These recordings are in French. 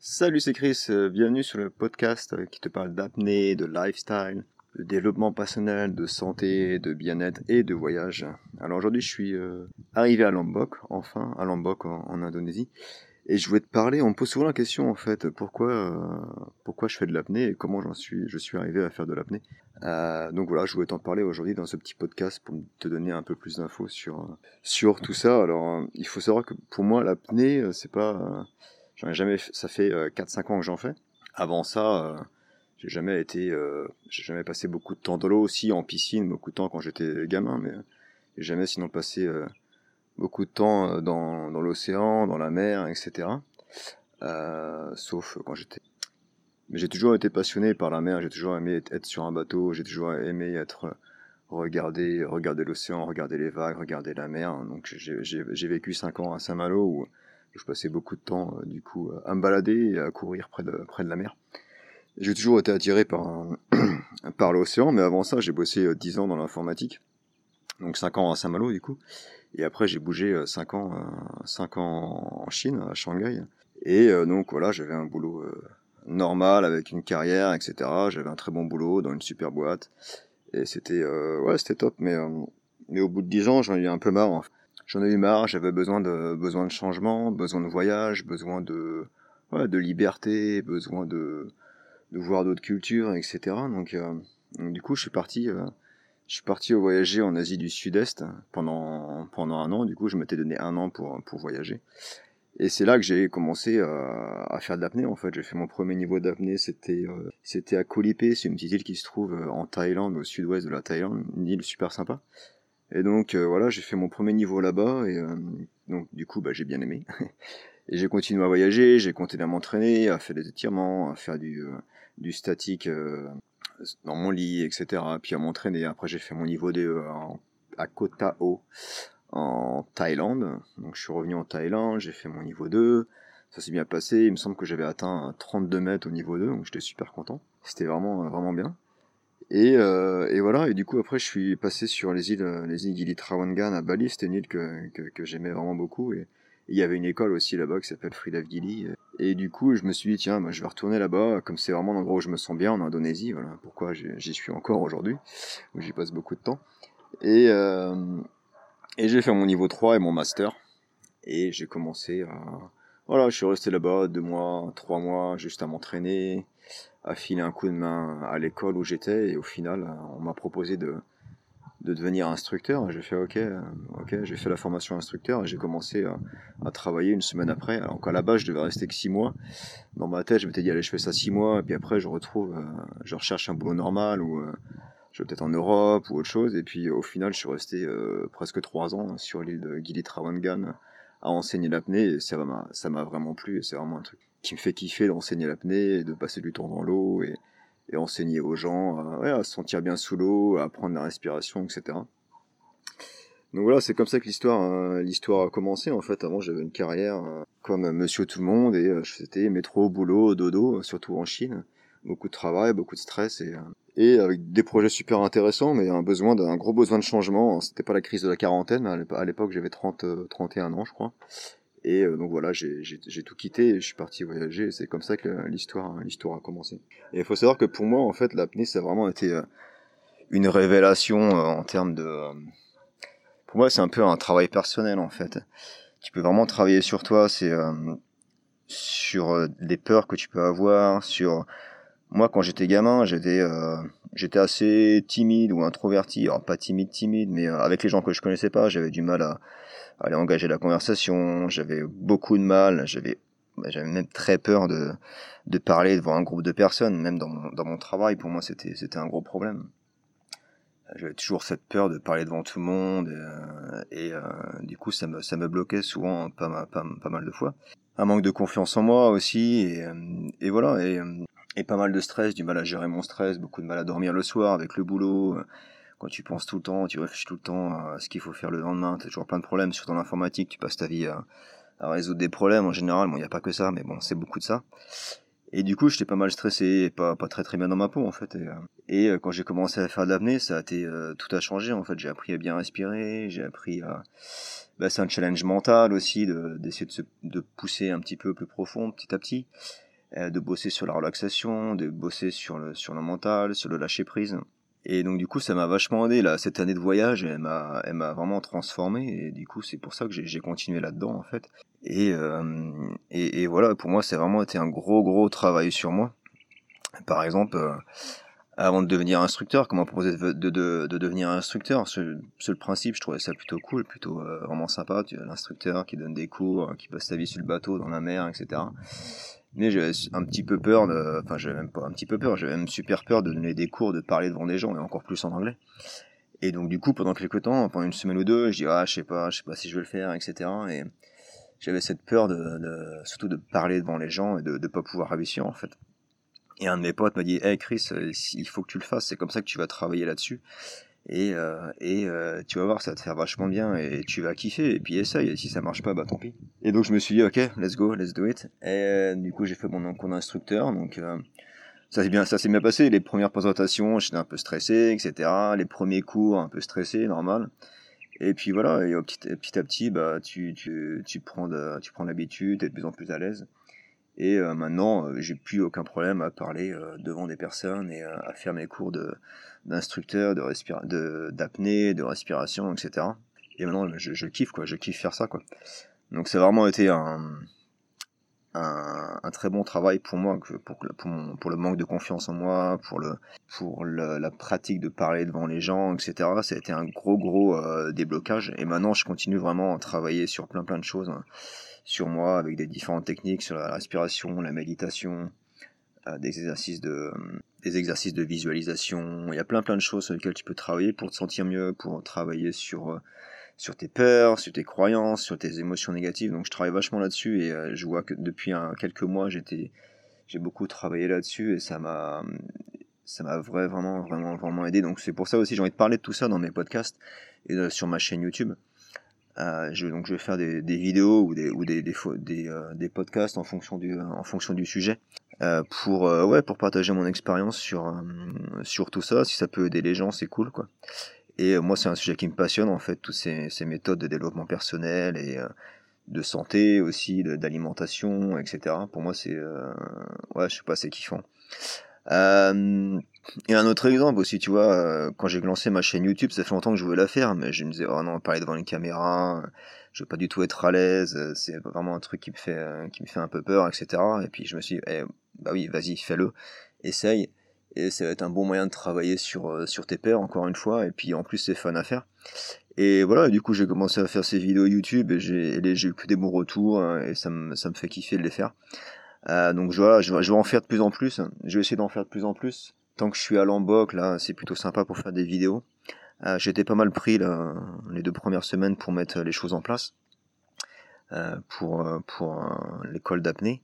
Salut, c'est Chris, euh, bienvenue sur le podcast euh, qui te parle d'apnée, de lifestyle, de développement personnel, de santé, de bien-être et de voyage. Alors aujourd'hui je suis euh, arrivé à Lombok, enfin à Lombok en, Indonésie, et je voulais te parler, on me pose souvent la question en fait, pourquoi, pourquoi je fais de l'apnée et comment j'en suis, je suis arrivé à faire de l'apnée. donc voilà, je voulais t'en parler aujourd'hui dans ce petit podcast pour te donner un peu plus d'infos sur, sur tout ça. Alors il faut savoir que pour moi l'apnée c'est pas J'en ai jamais, ça fait 4-5 euh, ans que j'en fais. Avant ça, euh, j'ai jamais été, euh, j'ai jamais passé beaucoup de temps dans l'eau aussi, en piscine, beaucoup de temps quand j'étais gamin, mais j'ai jamais sinon passé beaucoup de temps dans, dans l'océan, dans la mer, etc. sauf quand j'étais. Mais j'ai toujours été passionné par la mer, j'ai toujours aimé être sur un bateau, j'ai toujours aimé être regarder, regarder l'océan, regarder les vagues, regarder la mer. Donc j'ai vécu 5 ans à Saint-Malo où je passais beaucoup de temps euh, du coup à me balader et à courir près de, près de la mer. J'ai toujours été attiré par, par l'océan, mais avant ça, j'ai bossé 10 euh, ans dans l'informatique, donc 5 ans à Saint-Malo du coup, et après j'ai bougé 5 euh, ans, 5 ans en Chine, à Shanghai, et donc voilà, j'avais un boulot normal avec une carrière, etc. J'avais un très bon boulot dans une super boîte, et c'était ouais, c'était top, mais mais au bout de 10 ans, j'en ai eu un peu marre. J'en ai eu marre, j'avais besoin de besoin de changement, besoin de voyage, besoin de de liberté, besoin de de voir d'autres cultures, etc. Donc, euh, du coup, je suis parti euh, je suis parti voyager en Asie du Sud-Est pendant pendant un an. Du coup, je m'étais donné un an pour pour voyager. Et c'est là que j'ai commencé à, à faire de l'apnée. En fait, j'ai fait mon premier niveau d'apnée. C'était euh, c'était à Koh c'est une petite île qui se trouve en Thaïlande, au sud-ouest de la Thaïlande, une île super sympa. Et donc euh, voilà, j'ai fait mon premier niveau là-bas et euh, donc du coup bah, j'ai bien aimé. et j'ai continué à voyager, j'ai continué à m'entraîner, à faire des étirements, à faire du, euh, du statique dans mon lit, etc. Puis à m'entraîner. Après j'ai fait mon niveau de à Koh Tao en Thaïlande. Donc je suis revenu en Thaïlande, j'ai fait mon niveau 2. Ça s'est bien passé. Il me semble que j'avais atteint 32 mètres au niveau 2, donc j'étais super content. C'était vraiment vraiment bien. Et, euh, et, voilà, et du coup après je suis passé sur les îles, les îles Gili Trawangan à Bali, c'était une île que, que, j'aimais vraiment beaucoup. Et il y avait une école aussi là-bas qui s'appelle Free Gili. Et du coup je me suis dit tiens, moi, je vais retourner là-bas, comme c'est vraiment l'endroit où je me sens bien en Indonésie, voilà pourquoi j'y suis encore aujourd'hui, où j'y passe beaucoup de temps. Et, euh, et j'ai fait mon niveau 3 et mon master. Et j'ai commencé à... Voilà, je suis resté là-bas deux mois, trois mois, juste à m'entraîner, à filer un coup de main à l'école où j'étais et au final on m'a proposé de, de devenir instructeur. J'ai fait ok, ok, j'ai fait la formation instructeur et j'ai commencé à, travailler une semaine après. Alors qu'à la base je devais rester que six mois. Dans ma tête je m'étais dit allez je fais ça six mois et puis après je retrouve, euh, je recherche un boulot normal ou euh, je vais peut-être en Europe ou autre chose. Et puis au final je suis resté euh, presque trois ans sur l'île de Gili Trawangan à enseigner l'apnée et ça m'a vraiment plu et c'est vraiment un truc qui me fait kiffer d'enseigner l'apnée et de passer du temps dans l'eau et, et, enseigner aux gens à, se sentir bien sous l'eau, à apprendre la respiration, etc. Donc voilà, c'est comme ça que l'histoire euh, l'histoire a commencé. En fait, avant j'avais une carrière euh, comme Monsieur Tout le Monde et euh, c'était métro, boulot, dodo, surtout en Chine. Beaucoup de travail, beaucoup de stress et et avec des projets super intéressants, mais un besoin d'un gros besoin de changement. C'était pas la crise de la quarantaine. À l'époque, j'avais 30, 31 ans, je crois. Et euh, donc voilà, j'ai tout quitté et je suis parti voyager. C'est comme ça que l'histoire a commencé. Et il faut savoir que pour moi, en fait, l'apnée, ça a vraiment été euh, une révélation euh, en termes de... Pour moi, c'est un peu un travail personnel, en fait. Tu peux vraiment travailler sur toi, c'est sur des peurs que tu peux avoir, sur... Moi, quand j'étais gamin, j'étais j'étais assez timide ou introverti. Alors, pas timide, timide, mais avec les gens que je connaissais pas, j'avais du mal à aller engager la conversation. J'avais beaucoup de mal. J'avais bah, j'avais même très peur de, de parler devant un groupe de personnes, même dans mon, dans mon travail. Pour moi, c'était c'était un gros problème. J'avais toujours cette peur de parler devant tout le monde et, euh, du coup ça me ça me bloquait souvent pas pas, pas mal de fois. Un manque de confiance en moi aussi et, euh, et voilà et, et pas mal de stress, du mal à gérer mon stress, beaucoup de mal à dormir le soir avec le boulot quand tu penses tout le temps, tu réfléchis tout le temps à ce qu'il faut faire le lendemain, tu as toujours plein de problèmes, surtout dans l'informatique, tu passes ta vie à, résoudre des problèmes en général, bon, il n'y a pas que ça, mais bon, c'est beaucoup de ça. Et du coup, j'étais pas mal stressé et pas, pas très très bien dans ma peau, en fait. Et, euh, euh, quand j'ai commencé à faire de l'apnée, ça a été, euh, tout a changé, en fait. J'ai appris à bien respirer, j'ai appris à, bah, c'est un challenge mental aussi, d'essayer de, de, se, de pousser un petit peu plus profond, petit à petit. de bosser sur la relaxation, de bosser sur le, sur le mental, sur le lâcher prise. Et donc du coup, ça m'a vachement aidé là. Cette année de voyage, elle m'a, elle m'a vraiment transformé. Et du coup, c'est pour ça que j'ai continué là-dedans en fait. Et, euh, et, voilà, pour moi, c'est vraiment été un gros gros travail sur moi. Par exemple, euh, avant de devenir instructeur, comment proposer de, de, de, de devenir instructeur? C'est le principe, je trouvais ça plutôt cool, plutôt euh, vraiment sympa. Tu l'instructeur qui donne des cours, qui passe sa vie sur le bateau, dans la mer, etc mais j'avais un petit peu peur de, enfin j'avais même pas un petit peu peur, j'avais même super peur de donner des cours, de parler devant des gens et encore plus en anglais. Et donc du coup pendant quelques temps, pendant une semaine ou deux, je dis ah je sais pas, je sais pas si je vais le faire, etc. Et j'avais cette peur de, surtout de parler devant les gens et de ne pas pouvoir réussir en fait. Et un de mes potes m'a dit hey Chris, il faut que tu le fasses, c'est comme ça que tu vas travailler là-dessus et, euh, et euh, tu vas voir ça va te faire vachement bien et tu vas kiffer. Et puis essaye. Si ça marche pas bah tant pis. Et donc je me suis dit ok let's go let's do it. Et euh, du coup j'ai fait mon cours d'instructeur donc ça s'est bien ça s'est bien passé. Les premières présentations j'étais un peu stressé etc les premiers cours un peu stressé normal. Et puis voilà. Et petit, petit à petit bah tu tu tu prends de, tu prends l'habitude t'es de plus en plus à l'aise et euh, maintenant, euh, j'ai plus aucun problème à parler euh, devant des personnes et à faire mes cours d'instructeur, de, respira de d'apnée, de respiration, etc. Et maintenant, je, je, kiffe quoi, je kiffe faire ça quoi. Donc c'est vraiment été un, un, très bon travail pour moi, pour, pour, le manque de confiance en moi, pour, le, pour le, la pratique de parler devant les gens, etc. Ça a été un gros gros euh, déblocage. Et maintenant, je continue vraiment à travailler sur plein plein de choses. Hein sur moi avec des différentes techniques sur la respiration, la méditation, euh, des exercices de des exercices de visualisation. Il y a plein plein de choses sur lesquelles tu peux travailler pour te sentir mieux, pour travailler sur euh, sur tes peurs, sur tes croyances, sur tes émotions négatives. Donc je travaille vachement là-dessus et euh, je vois que depuis quelques mois j'étais j'ai beaucoup travaillé là-dessus et ça m'a vraiment vraiment vraiment aidé. Donc c'est pour ça aussi j'ai envie de parler de tout ça dans mes podcasts et sur ma chaîne YouTube. Euh, donc je vais faire des, vidéos ou euh, des, podcasts en fonction du sujet pour partager mon expérience sur sur tout ça. Si ça peut aider les gens, c'est cool quoi. Et moi c'est un sujet qui me passionne en fait toutes ces, ces méthodes de développement personnel et de santé aussi, d'alimentation, etc. Pour moi c'est ouais je sais pas c'est kiffant. Euh, et un autre exemple aussi, tu vois, euh, quand j'ai lancé ma chaîne YouTube, ça fait longtemps que je voulais la faire, mais je me disais, oh non, parler devant une caméra, je veux pas du tout être à l'aise, c'est vraiment un truc qui me fait, euh, qui me fait un peu peur, etc. Et puis je me suis dit, eh, bah oui, vas-y, fais-le, essaye, et ça va être un bon moyen de travailler sur, sur tes peurs, encore une fois, et puis en plus c'est fun à faire. Et voilà, du coup j'ai commencé à faire ces vidéos YouTube, et j'ai eu que des bons retours, hein, et ça me, ça me fait kiffer de les faire. Euh, donc voilà, je, je, vais en faire de plus en plus. Je vais essayer d'en faire de plus en plus. Tant que je suis à Lamboc, là, c'est plutôt sympa pour faire des vidéos. Euh, J'étais pas mal pris les deux premières semaines pour mettre les choses en place euh, pour pour l'école d'apnée.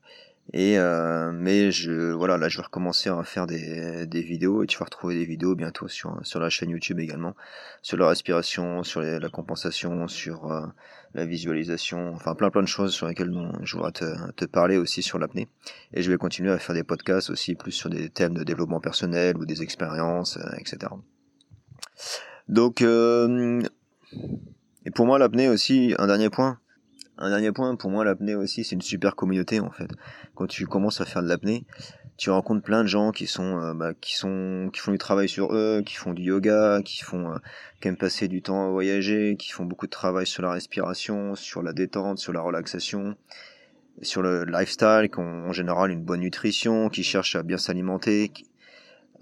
Et euh, mais je voilà là je vais recommencer à faire des, des vidéos et tu vas retrouver des vidéos bientôt sur sur la chaîne YouTube également sur la respiration, sur la compensation, sur euh, la visualisation, enfin plein plein de choses sur lesquelles je voudrais te, te parler aussi sur l'apnée. Et je vais continuer à faire des podcasts aussi plus sur des thèmes de développement personnel ou des expériences, euh, etc. Donc euh, et pour moi l'apnée aussi un dernier point un dernier point, pour moi, l'apnée aussi, c'est une super communauté en fait. Quand tu commences à faire de l'apnée, tu rencontres plein de gens qui sont, euh, bah, qui sont, qui font du travail sur eux, qui font du yoga, qui font, euh, qui aiment passer du temps à voyager, qui font beaucoup de travail sur la respiration, sur la détente, sur la relaxation, sur le lifestyle, qui ont en général une bonne nutrition, qui cherchent à bien s'alimenter,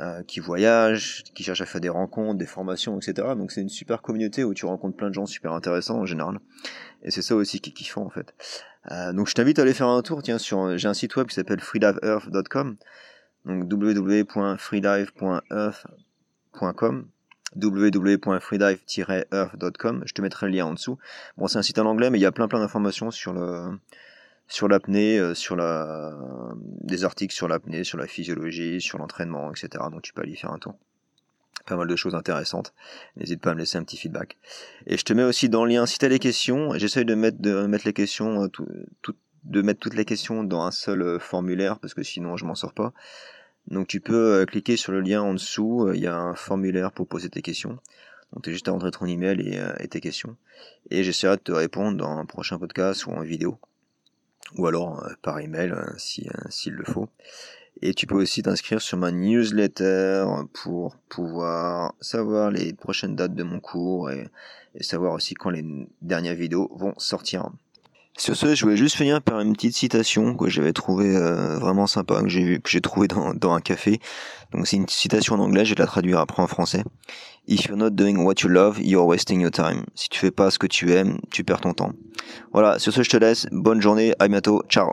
euh, qui voyagent, qui cherchent à faire des rencontres, des formations, etc. Donc c'est une super communauté où tu rencontres plein de gens super intéressants en général. Et c'est ça aussi qui est en fait. Euh, donc je t'invite à aller faire un tour, tiens, sur j'ai un site web qui s'appelle freediveearth.com. Donc www.freedive.earth.com www.freedive-earth.com. Je te mettrai le lien en dessous. Bon, c'est un site en anglais, mais il y a plein plein d'informations sur le sur l'apnée, euh, sur la, des articles sur l'apnée, sur la physiologie, sur l'entraînement, etc. Donc tu peux aller faire un tour. Pas mal de choses intéressantes. N'hésite pas à me laisser un petit feedback. Et je te mets aussi dans le lien si tu as des questions. J'essaye de mettre, de mettre les questions, euh, tout, de mettre toutes les questions dans un seul euh, formulaire parce que sinon je m'en sors pas. Donc tu peux cliquer sur le lien en dessous. Il y a un formulaire pour poser tes questions. Donc tu juste à rentrer ton email et tes questions. Et j'essaierai de te répondre dans un prochain podcast ou en vidéo. Ou alors par email si s'il le faut. Et tu peux aussi t'inscrire sur ma newsletter pour pouvoir savoir les prochaines dates de mon cours et, savoir aussi quand les dernières vidéos vont sortir. Sur ce, je voulais juste finir par une petite citation que j'avais trouvé euh, vraiment sympa, que j'ai que j'ai trouvé dans, dans un café. Donc c'est une citation en anglais, je vais la traduire après en français. If you're not doing what you love, you're wasting your time. Si tu fais pas ce que tu aimes, tu perds ton temps. Voilà, sur ce, je te laisse. Bonne journée, à bientôt, ciao.